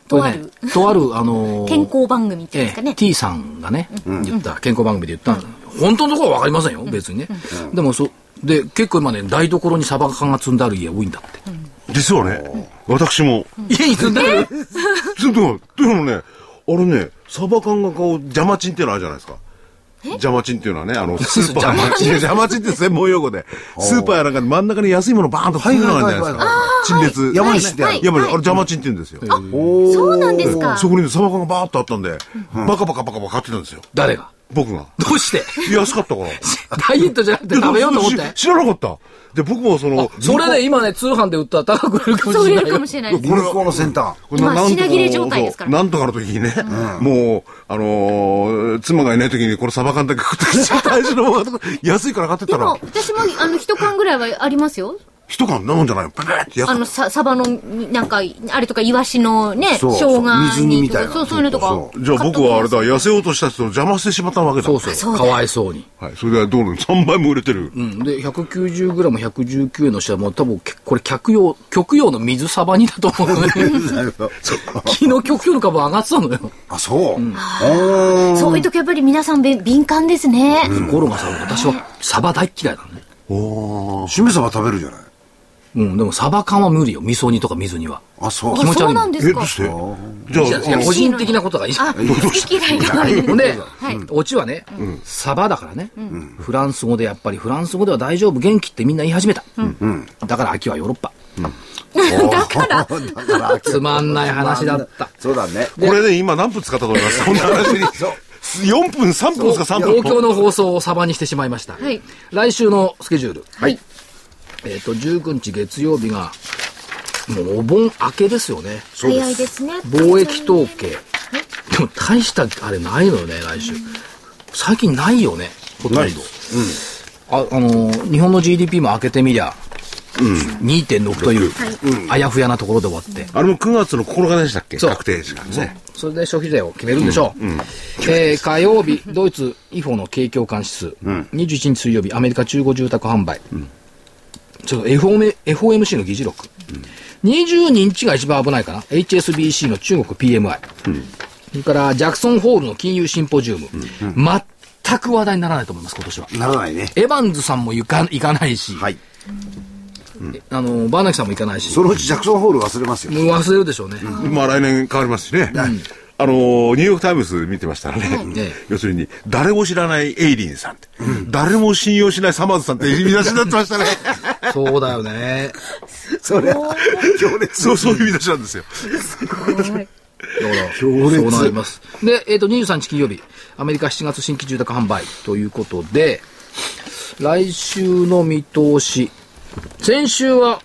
とある、とある、あのー健康番組っていうんですかね、ええ、T さんがね、言った、健康番組で言った、本当のところは分かりませんよ、別にね。でもそ、で、結構今ね、台所にサバ缶が積んである家多いんだって。実はね、私も、家に積んである？ちょっと、[LAUGHS] というのもね、あれね、サバ缶がこう、邪魔チンっていうのあるじゃないですか。邪魔チンっていうのはね、あの、[LAUGHS] スーパー、いや邪魔チンって専門用語で、スーパーやなんかで真ん中に安いものバーンと振るのがあるじゃないですか。陳列。山にしてある。い。や、まああれ邪魔チンって言うんですよ。そうなんですか。そこにねサバ缶がバーッとあったんで、バカバカバカバカ買ってたんですよ。誰が？僕が。どうして？安かったから。[LAUGHS] ダイエットじゃなくて食べようと思ってし知らなかった。で、僕もその、それね、今ね、通販で売ったら高く売れるかもしれないよかもしれないです。銀行の先端。これ今なんとか品切れ状態ですからそうなんとかの時にね、もう、あのー妻がいない時にこれサバ缶だけ食ってきちゃ大事なものが安いから買ってたらでも、、私も、あの、一缶ぐらいはありますよ。一缶飲んじゃない？のペペってやあの、さ、サバの、なんか、あれとか、イワシのね、そう生姜水煮みたいなそう、そういうのとかそ。じゃあ僕はあれだ、痩せようとした人を邪魔してしまったわけだ。そうそう。そうだかわいそうに。はい。それでどうなの ?3 倍も売れてる。うん。で、190g119 円の人はもう多分、けこれ、客用、極用の水サバ煮だと思うのね。[LAUGHS] 昨日極用の株上がってたのよ。あ、そう。そういう時やっぱり皆さんべ敏感ですね。ところがさ、私はサバ大っ嫌いなのね。おー。しめ鯖食べるじゃない。うん、でもサバ缶は無理よ。味噌煮とか水煮は。あ、そう。気持ち悪いそうなんですえ、かどう。して？いじゃやいや、あ、個人的なことがいいじゃん。あ、[LAUGHS] 好き嫌いがある。ほんで、はいオチはね、サバだからね、フランス語でやっぱりフランス語では大丈夫、元気ってみんな言い始めた。だから秋はヨーロッパ。だから、[LAUGHS] つまんない話だった。そうだね。これね、今何分使ったと思いますこんな話に。4分、3分ですか、3分。東京の放送をサバにしてしまいました。はい来週のスケジュール。はい。えっ、と、19日月曜日が、もうお盆明けですよね。早いですね。貿易統計。でも大したあれないのよね、来週。最近ないよね、ほとんど。ああのー日本の GDP も開けてみりゃ、2.6という、あやふやなところで終わって。あれも9月の9日でしたっけ？確定時間ね。それで消費税を決めるんでしょう。えー火曜日、ドイツ IFO の景況感指数、21日水曜日、アメリカ中古住宅販売、ちょっと FOM FOMC の議事録、22日が一番危ないかな、HSBC の中国 PMI、それからジャクソンホールの金融シンポジウム、全く話題にならないと思います、今年は。ならないね。エヴァンズさんも行か行かないし、はい。あのバーナキさんも行かないし、そのうちジャクソンホール忘れますよ。もう忘れるでしょうね。まあ来年変わりますしね。あのー、ニューヨークタイムズ見てましたらね、ええ要するに、誰も知らないイエレンさんって、誰も信用しないサマーズさんって見出しになってましたね。[LAUGHS] そうだよね。それは、強烈。そう、そういう見出しなんですよ。だからそうなります。で、えっ、と、23日金曜日、アメリカ7月新規住宅販売ということで、来週の見通し。先週は、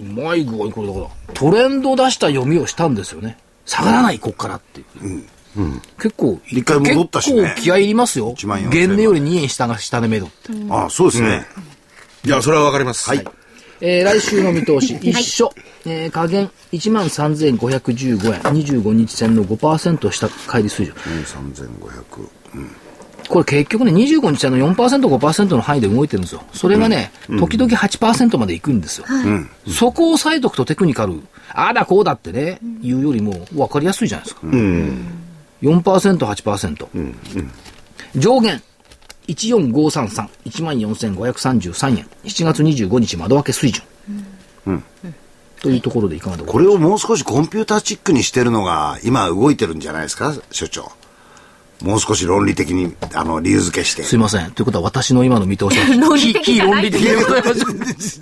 うまい具合にこれだから、トレンド出した読みをしたんですよね。下がらない、こっからっていう。結構、一回戻ったしね結構気合い入りますよ。1万4000原値より2円下が下値目処って。あ、そうですね。いや、それはわかります。はい。えー来週の見通し、一緒。えー加減13,515円。25日線の5%下乖離水準。3500。これ結局ね、25日線の4%、5%の範囲で動いてるんですよ。それがね、時々8%まで行くんですよ。そこを押さえとくとテクニカル、ああだこうだってね、言うよりも分かりやすいじゃないですか。4%、8%。上限、14533、14,533円。7月25日窓開け水準。うんというところでいかがでしょうか？これをもう少しコンピューターチックにしてるのが、今動いてるんじゃないですか、所長。もう少し論理的に、あの、理由付けして。すいません。ということは私の今の見通しは、[LAUGHS] 論理的非じゃない [LAUGHS] 論理的でございます。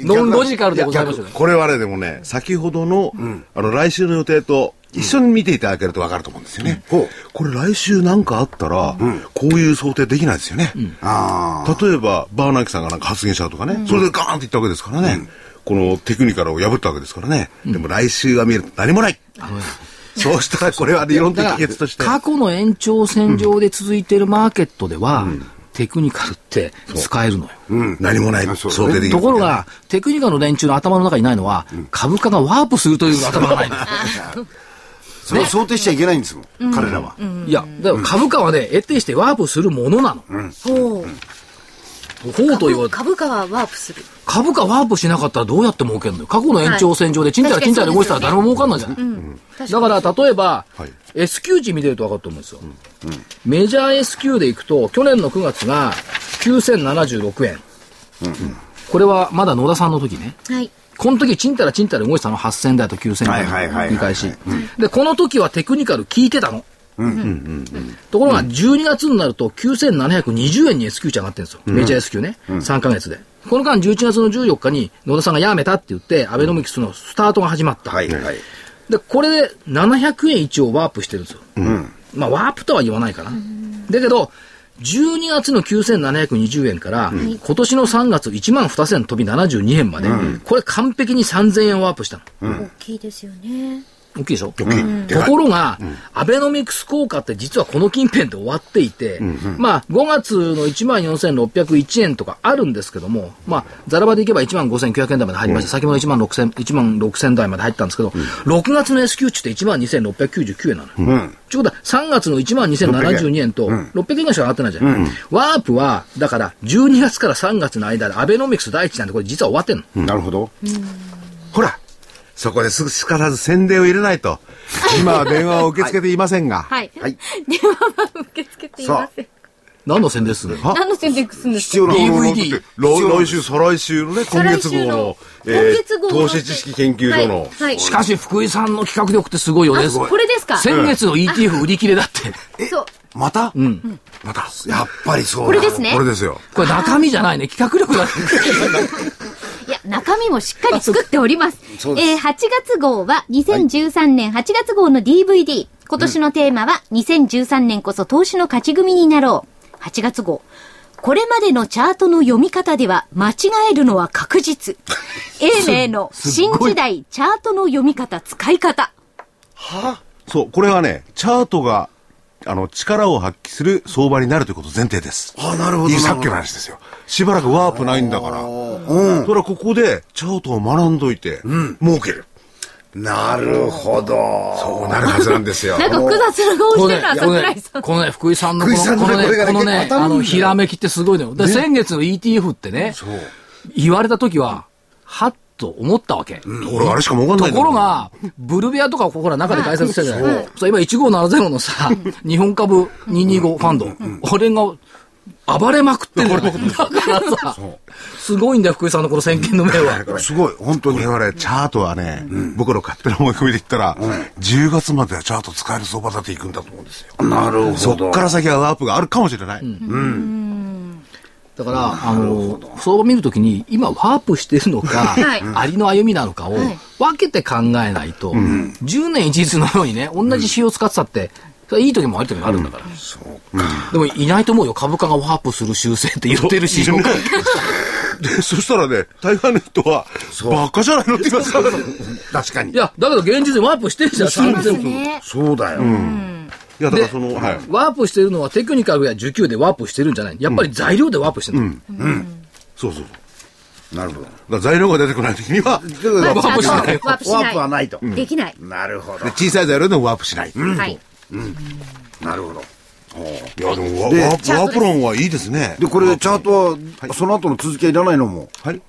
ノンロジカルでございますよね。これはね、でもね、先ほどの、あの、来週の予定と一緒に見ていただけるとわかると思うんですよね。ほこれ来週なんかあったら、こういう想定できないですよね。ああ。例えば、バーナーキさんがなんか発言したとかね、それでガーンっていったわけですからね、このテクニカルを破ったわけですからね。でも来週は見ると何もない。そうしたらこれは理論的として。過去の延長線上で続いているマーケットでは、テクニカルって使えるのよ。何もないそうだね想定できる。ところが、テクニカルの連中の頭の中にないのは、株価がワープするという頭がないのよ。[LAUGHS] それを想定しちゃいけないんですもん、彼らは。いや、だから株価はね、得てしてワープするものなの。ほう。ほうと言われて、株価はワープする。株価ワープしなかったらどうやって儲けるのよ。過去の延長線上でチンタラチンタラ動いてたら誰も儲かんないじゃん。だから、例えば、はい S q 値見てると分かると思うんですよ。メジャー S q でいくと、去年の9月が9076円。これはまだ野田さんの時ね。はい。この時、チンタラチンタラ動いてたの8000台と9000台はいはいはいはい繰り返し。で、この時はテクニカル聞いてたの。ところが、12月になると9720円に S q 値上がってるんですよ。メジャー S q ね。3ヶ月で。この間、11月の14日に野田さんが辞めたって言って、アベノミクスのスタートが始まった。はいはい。で、これで700円一応ワープしてるんですよ。まあ、ワープとは言わないかな。だけど、12月の9720円から、今年の3月1万2000飛び72円まで、これ完璧に3000円ワープしたの。大きいですよね。大きいでしょ、ところが、アベノミクス効果って実はこの近辺で終わっていて、まあ、5月の1万4601円とかあるんですけども、まあ、ざらばでいけば1万5900円台まで入りました。先ほど1万6000、1万6000台まで入ったんですけど、6月の S q 値って1万2699円なのよ。ちょうど3月の1万2072円と600円ぐらいしか上がってないじゃん。ワープは、だから12月から3月の間でアベノミクス第一なんてこれ実は終わってんの。なるほど。ほら、そこですぐすかさず宣伝を入れないと。今は電話を受け付けていませんが。はい。はい。電話は受け付けていません。何の宣伝するあ何の宣伝するんですか？必要な DVD だって来来週、再来週のね、今月号のえー今月号の投資知識研究所の、はいはいしかし、福井さんの企画力ってすごいよね。これですか？先月の ETF 売り切れだって。そう。また？うん。また、やっぱりそうだこれですねこれですよ。これ中身じゃないね。企画力だね。[LAUGHS] 中身もしっかり作っております。すえー8月号は2013年8月号の DVD。今年のテーマは2013年こそ投資の勝ち組になろう。8月号。これまでのチャートの読み方では間違えるのは確実。英明の [LAUGHS] 新時代チャートの読み方使い方。そう、これはね、チャートが、あの、力を発揮する相場になるということ前提です。あなるほどいいさっきの話ですよ。しばらくワープないんだから。うん。それはここで、チャートを学んどいて、儲ける。なるほど。そうなるはずなんですよ。[LAUGHS] なんか複雑な顔してるな、このね桜井さん。このね、福井さんのこのの、このね、ねこのね、あの、ひらめきってすごいのよ。で、先月の ETF ってね、言われた時は、はっと思ったわけ。俺あれしか儲かんないところが、ブルベアとかここほら中で解説したじゃない。そう今1570のさ、日本株225ファンド、これが暴れまくってるだからさ、すごいんだよ、福井さんのこの先見の目は。[LAUGHS] すごい、本当に。我々、チャートはね、僕の勝手な思い込みで言ったら、10月まではチャート使える相場だっていくんだと思うんですよ。なるほど。そっから先はワープがあるかもしれない。だから、あの、相場見るときに、今ワープしてるのか、はいありの歩みなのかをはい分けて考えないと、10年一日のようにね、同じ指標を使ってたって、それはいい時も悪い時もあるんだから。でもいないと思うよ。株価がワープする修正って言ってるし。で、そしたらね、大概の人は、バカじゃないのって言いますから。[LAUGHS] 確かにい。や、だけど現実にワープしてるじゃん、そうです3000分。ね。そうだよ。いや、だからその、はい。ワープしてるのはテクニカルや需給でワープしてるんじゃないやっぱり材料でワープしてるの。そうそう。だかなるほど。ら材料が出てこないときには、まあワープしないワープはないと。できない。なるほど。で小さい材料でもワープしない。いはい。なるほど。や、でもワ、でワープ、ワープ論はいいですね。で、これ、チャートは、その後の続きはいらないのも、はい。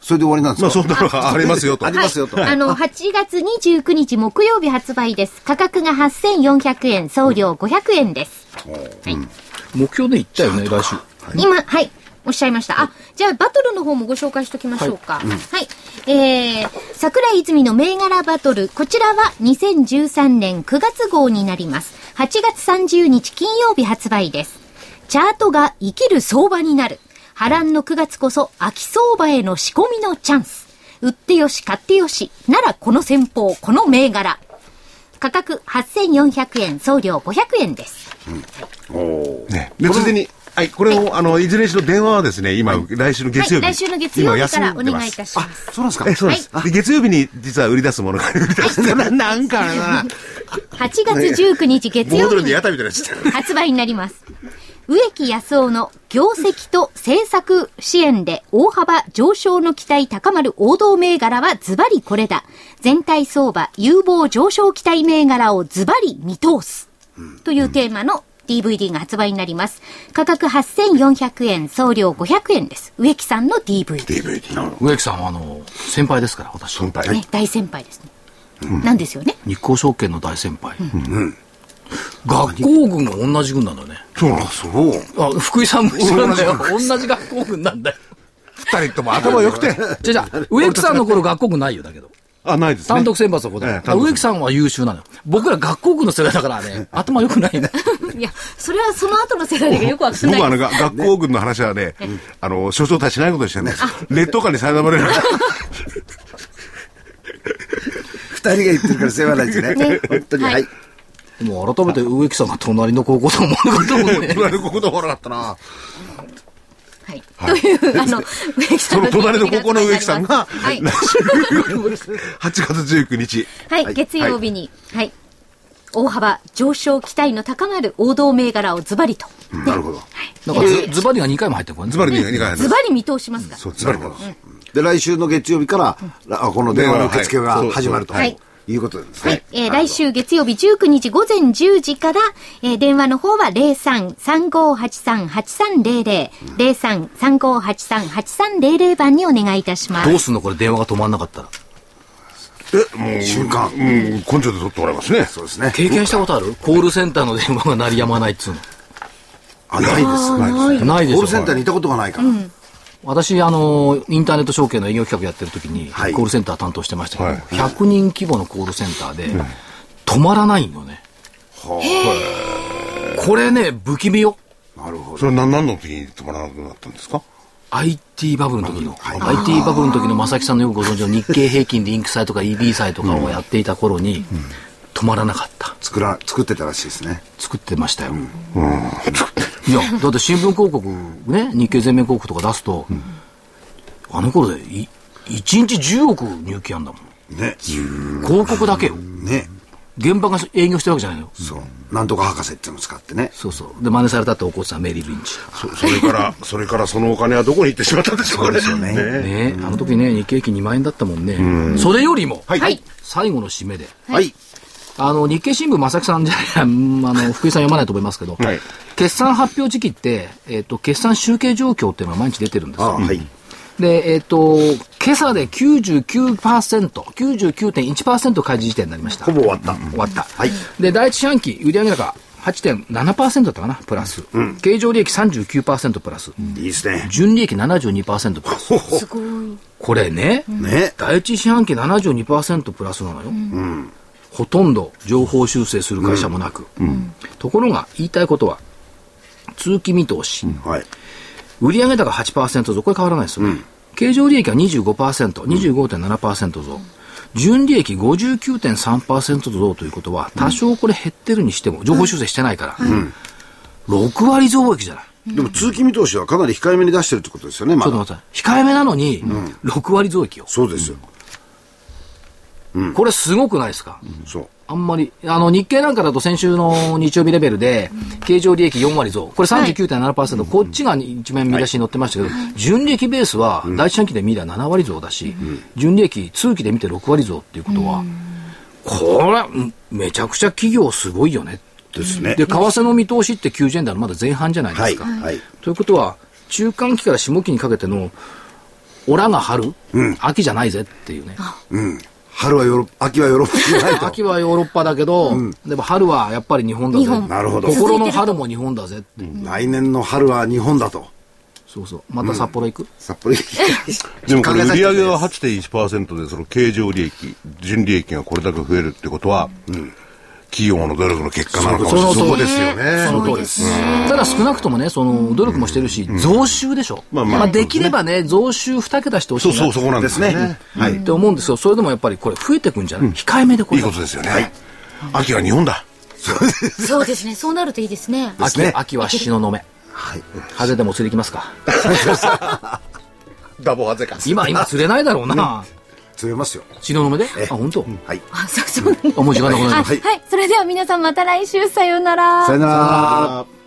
それで終わりなんですか？まあ、そんなのがありますよと。ありますよと。[LAUGHS] あの、8月29日木曜日発売です。価格が8400円、送料500円です。目標で言ったよね、来週。今、はい。おっしゃいました。あ、じゃあ、バトルの方もご紹介しておきましょうか。はい。えー、桜井泉の銘柄バトル。こちらは2013年9月号になります。8月30日金曜日発売です。チャートが生きる相場になる。波乱の9月こそ秋相場への仕込みのチャンス。売ってよし、買ってよし。ならこの戦法、この銘柄。価格8400円、送料500円です。ね。で、ついでに、はい、これを、あの、いずれにしろ電話はですね、今、来週の月曜日。はい、来週の月曜日からお願いいたしします。そうなんですか？え、そうです。で月曜日に実は売り出すものが売り出してな [LAUGHS] なんかな。8月19日月曜日に発売になります。植木安夫の業績と政策支援で大幅上昇の期待高まる王道銘柄はズバリこれだ。全体相場有望上昇期待銘柄をズバリ見通す。というテーマの DVD が発売になります。価格8400円、送料500円です。植木さんの DVD。DVD。植木さんは、あの、先輩ですから、私。本体。ね、大先輩ですね。なんですよね。日興証券の大先輩。学校軍が同じ軍なんだよね。そうなんそう。あ、福井さんも一緒なんだよ。同じ学校軍なんだよ。二人とも頭良くて。じゃじゃ植木さんの頃学校軍ないよ、だけど。あ、ないですね。単独選抜はここだ。ええ植木さんは優秀なのよ。僕ら学校区の世代だからね、頭良くないね。[LAUGHS] いや、それはその後の世代がよくわかんない僕はあのが学校軍の話はね、あの、所長たちしないことにしてね、劣等感に苛まれる。[LAUGHS] 二人が言ってるから世話ないですね。本当に。はいはい。もう改めて植木さんが隣の高校と思わなかったもんね。[LAUGHS] 隣の高校でもなかったな。はい。という、あの、植木さんその隣の高校の植木さんが、はい。[LAUGHS] 来週、8月19日。はい、月曜日に、はい。大幅上昇期待の高まる王道銘柄をズバリと。なるほど。なんかズズバリが2回も入ってるからね。ズバリに2回入るズバリ見通しますから。そう、ズバリで、来週の月曜日から、あこの電話の受付が始まると。はいいうことですはいね。。えー来週月曜日19日午前10時から、えー電話の方は03-3583-8300、03-3583-8300番にお願いいたしますど。うすんのこれ電話が止まんなかったら。え、もう、瞬間うん、根性で取ってもらいますね。そうですね。経験したことある？コールセンターの電話が鳴りやまないっつうの。あ、ないです。ないですね。ないでしょコールセンターにいたことがないから。私、あの、インターネット証券の営業企画やってる時に、はいコールセンター担当してましたけど、はい100人規模のコールセンターで、止まらないのね。これね、不気味よ。なるほど。それは何何の時に止まらなくなったんですか？IT バブルの時の、IT バブルの時の正木さんのよくご存知の日経平均リンク債とか EB 債とかをやっていた頃に、止まらなかった。作ら、作ってたらしいですね。作ってましたよ。いや、だって新聞広告ね、日経全面広告とか出すと、あの頃でい1日10億入金あんだもん。ね。広告だけよ。ね。現場が営業してるわけじゃないよ。そう。なんとか博士っていうのを使ってね。そうそう。で、真似されたって怒ってたメリー・リンチ。そそれから、それからそのお金はどこに行ってしまったんでしょうかね。そうですよねねあの時ね、日経平均2万円だったもんね。それよりも、はい最後の締めで、はい。あの、日経新聞、正木さんじゃない、あの、福井さん読まないと思いますけど、はい決算発表時期って、えっ、と、決算集計状況っていうのが毎日出てるんですよ。あはい。で、えっ、と、今朝で99%、99.1%開示時点になりました。ほぼ終わった。終わった。はいで、第一四半期、売上高8.7%だったかな、プラス。経常利益39%プラス。いいですね。純利益72%プラス。すごい。これね、ね。第一四半期72%プラスなのよ。ほとんど情報修正する会社もなく。ところが、言いたいことは、通期見通し、はい。売上高8%増、これ変わらないですよね。経常利益は25%、25.7%増。純利益59.3%増ということは、多少これ減ってるにしても、情報修正してないから、6割増益じゃない。でも通期見通しはかなり控えめに出してるってことですよね、まだ。ちょっと待って、控えめなのに、6割増益よ。そうですよ。これすごくないですか、そう。あんまり、あの、日経なんかだと先週の日曜日レベルで、経常利益4割増。これ39.7%、こっちが一面見出しに載ってましたけど、純利益ベースは、第一四半期で見れば7割増だし、純利益通期で見て6割増っていうことは、これ、うんめちゃくちゃ企業すごいよね。ですね。で、為替の見通しって90円台のまだ前半じゃないではい。すか。はい。ということは、中間期から下期にかけての、オラが春、秋じゃないぜっていうね。うん。春はヨーロッパ、秋はヨーロッパじゃないと。秋はヨーロッパだけど、でも春はやっぱり日本だぜ。なるほど心の春も日本だぜって。来年の春は日本だと。そうそう。また札幌行く、札幌でもこれ売上が8.1%で、その経常利益、純利益がこれだけ増えるってことは、企業の努力の結果なのかもしれない。その通りですよね。その通りです。ただ少なくともね、その努力もしてるし、増収でしょ。まあまあできればね、増収2桁してほしいなそうそう、そこなんですね。ね。はい。って思うんですけど、それでもやっぱりこれ増えてくんじゃない、控えめでこれ。いいことですよね。秋は日本だ。そうですね。そうなるといいですね。秋、ね秋は東雲の目。はい。風でも釣り行きますか。[LAUGHS] ダボハゼか。今、今釣れないだろうな。釣れますよ。東雲で？あ、本当？はい。あ、そうそうなんだあ、もう時間なくなりまあした。はい。それでは皆さんまた来週さようなら。さよなら。